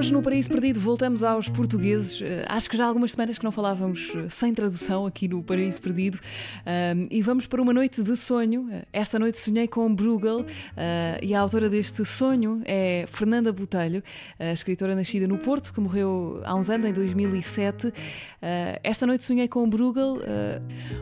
Hoje no Paraíso Perdido voltamos aos portugueses. Eh, acho que já há algumas semanas que não falávamos eh, sem tradução aqui no Paraíso Perdido. Um, e vamos para uma noite de sonho. Esta noite sonhei com Bruegel e a autora deste sonho é Fernanda Botelho, escritora nascida no Porto, que morreu há uns anos, em 2007. Uh, esta noite sonhei com Bruegel,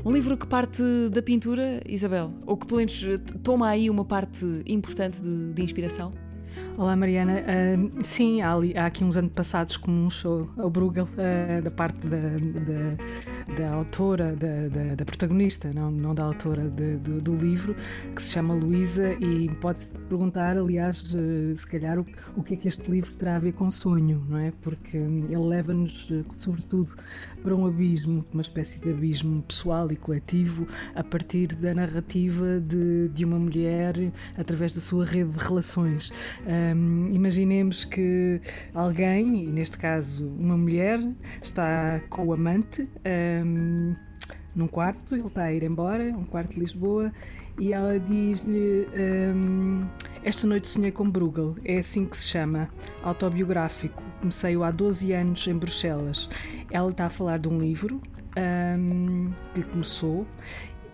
um livro que parte da pintura, Isabel, ou que pelo menos toma aí uma parte importante de, de inspiração. Olá Mariana, uh, sim, há, ali, há, aqui uns anos passados comuns ao Bruegel, uh, da parte da, da, da autora, da, da, da, protagonista, não, não da autora de, do, do, livro, que se chama Luísa e pode-se perguntar, aliás, uh, se calhar o, o que é que este livro terá a ver com sonho, não é? Porque ele leva-nos, sobretudo, para um abismo, uma espécie de abismo pessoal e coletivo, a partir da narrativa de, de uma mulher através da sua rede de relações. Um, imaginemos que alguém, e neste caso uma mulher, está com o amante um, num quarto, ele está a ir embora, um quarto de Lisboa, e ela diz-lhe: um, Esta noite sonhei com Bruegel, é assim que se chama, autobiográfico. Comecei-o há 12 anos em Bruxelas. Ela está a falar de um livro um, que começou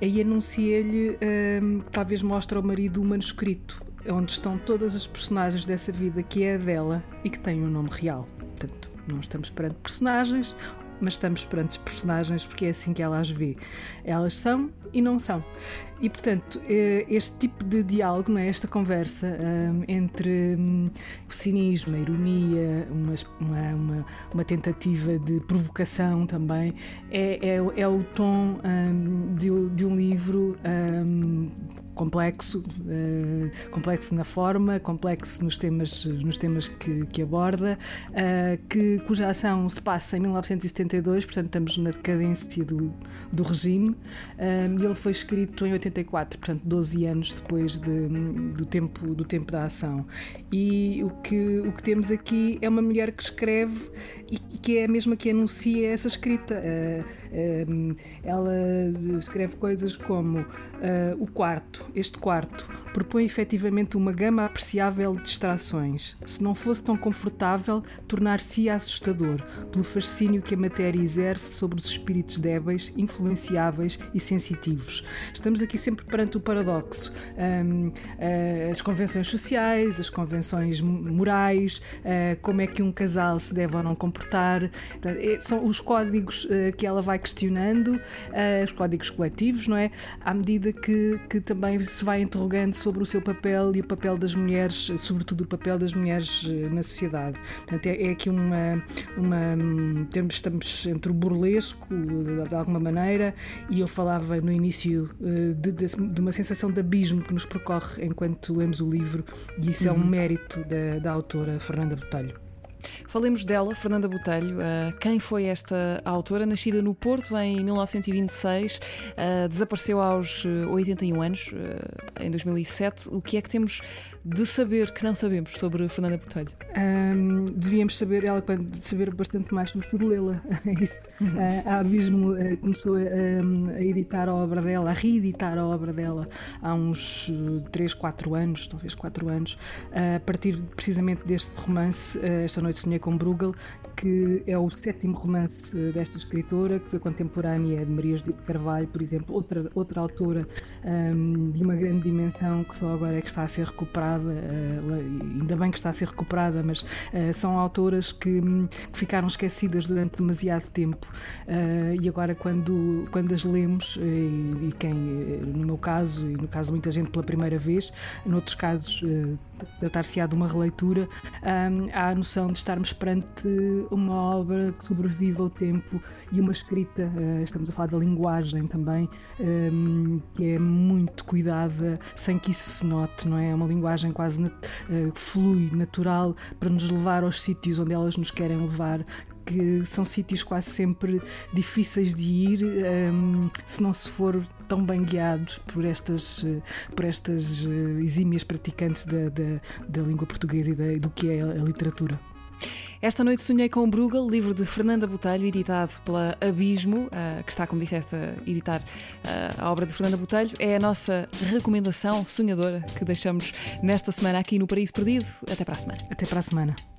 e anuncia-lhe um, que talvez mostre ao marido o manuscrito onde estão todas as personagens dessa vida que é a dela e que tem um nome real. Portanto, não estamos perante personagens, mas estamos perante personagens porque é assim que ela as vê. Elas são e não são. E, portanto, eh, este tipo de diálogo, não é? esta conversa um, entre um, o cinismo, a ironia, uma, uma, uma, tentativa de provocação também, é, é, é o tom um, de, de, um livro complexo, uh, complexo na forma, complexo nos temas, nos temas que, que aborda, uh, que, cuja ação se passa em 1972, portanto estamos na decadência do, do regime, e ele foi escrito em 84, portanto 12 anos depois de, do, tempo, do tempo da ação. E o que, o que temos aqui é uma mulher que escreve e que é a mesma que anuncia essa escrita. Uh, ela escreve coisas como o quarto, este quarto propõe efetivamente uma gama apreciável de distrações. Se não fosse tão confortável, tornar-se-ia assustador, pelo fascínio que a matéria exerce sobre os espíritos débeis, influenciáveis e sensitivos. Estamos aqui sempre perante o paradoxo. Ah, as convenções sociais, as convenções morais, uh, como é que um casal se deve ou não comportar, é, são os códigos que ela vai questionando, os códigos coletivos, não é? À medida que, que também se vai interrogando sobre o seu papel e o papel das mulheres, sobretudo o papel das mulheres eh, na sociedade. Portanto, é, é aqui uma, uma estamos entre o burlesco de alguma maneira e eu falava no início eh, de, de, de uma sensação de abismo que nos percorre enquanto lemos o livro e isso uhum. é um uhum. mérito da, da autora Fernanda Botelho. Falemos dela, Fernanda Botelho. Uh, quem foi esta autora? Nascida no Porto em 1926, uh, desapareceu aos 81 eh, anos, em 2007. O que é que temos de saber que não sabemos sobre Fernanda Botelho? Um, devíamos saber, ela saber bastante mais, sobretudo lê-la. É isso. a Abismo começou a, a, editar a obra dela, a reeditar a obra dela há uns 3, 4 anos, talvez 4 anos, a partir precisamente deste romance, Esta Noite Sonhei com Bruegel, que é o sétimo romance desta escritora, que foi contemporânea de Maria Judite Carvalho, por exemplo, outra, outra autora um, de uma grande dimensão que só agora é que está a ser recuperada, uh, ainda bem que está a ser recuperada, mas uh, são autoras que, que, ficaram esquecidas durante demasiado tempo. Uh, e agora quando, quando as lemos, e, e, quem, meu caso, e no caso de muita gente pela primeira vez, noutros casos tratar-se-á de uma releitura, um, há a noção de estarmos perante uma obra que sobrevive ao tempo e uma escrita, uh, estamos a falar da linguagem também, um, que é muito cuidada, sem que isso se note, não é? É uma linguagem quase nat uh, flui, natural, para nos levar aos sítios onde elas nos querem levar, que são sítios quase sempre difíceis de ir um, se não se for tão bem guiados por estas, por estas exímias praticantes da, da, da língua portuguesa e da, do que é a literatura. Esta noite sonhei com Bruegel, livro de Fernanda Botelho, editado pela Abismo, que está, como disseste, a editar a obra de Fernanda Botelho. É a nossa recomendação sonhadora que deixamos nesta semana aqui no Paraíso Perdido. Até para a semana. Até para a semana.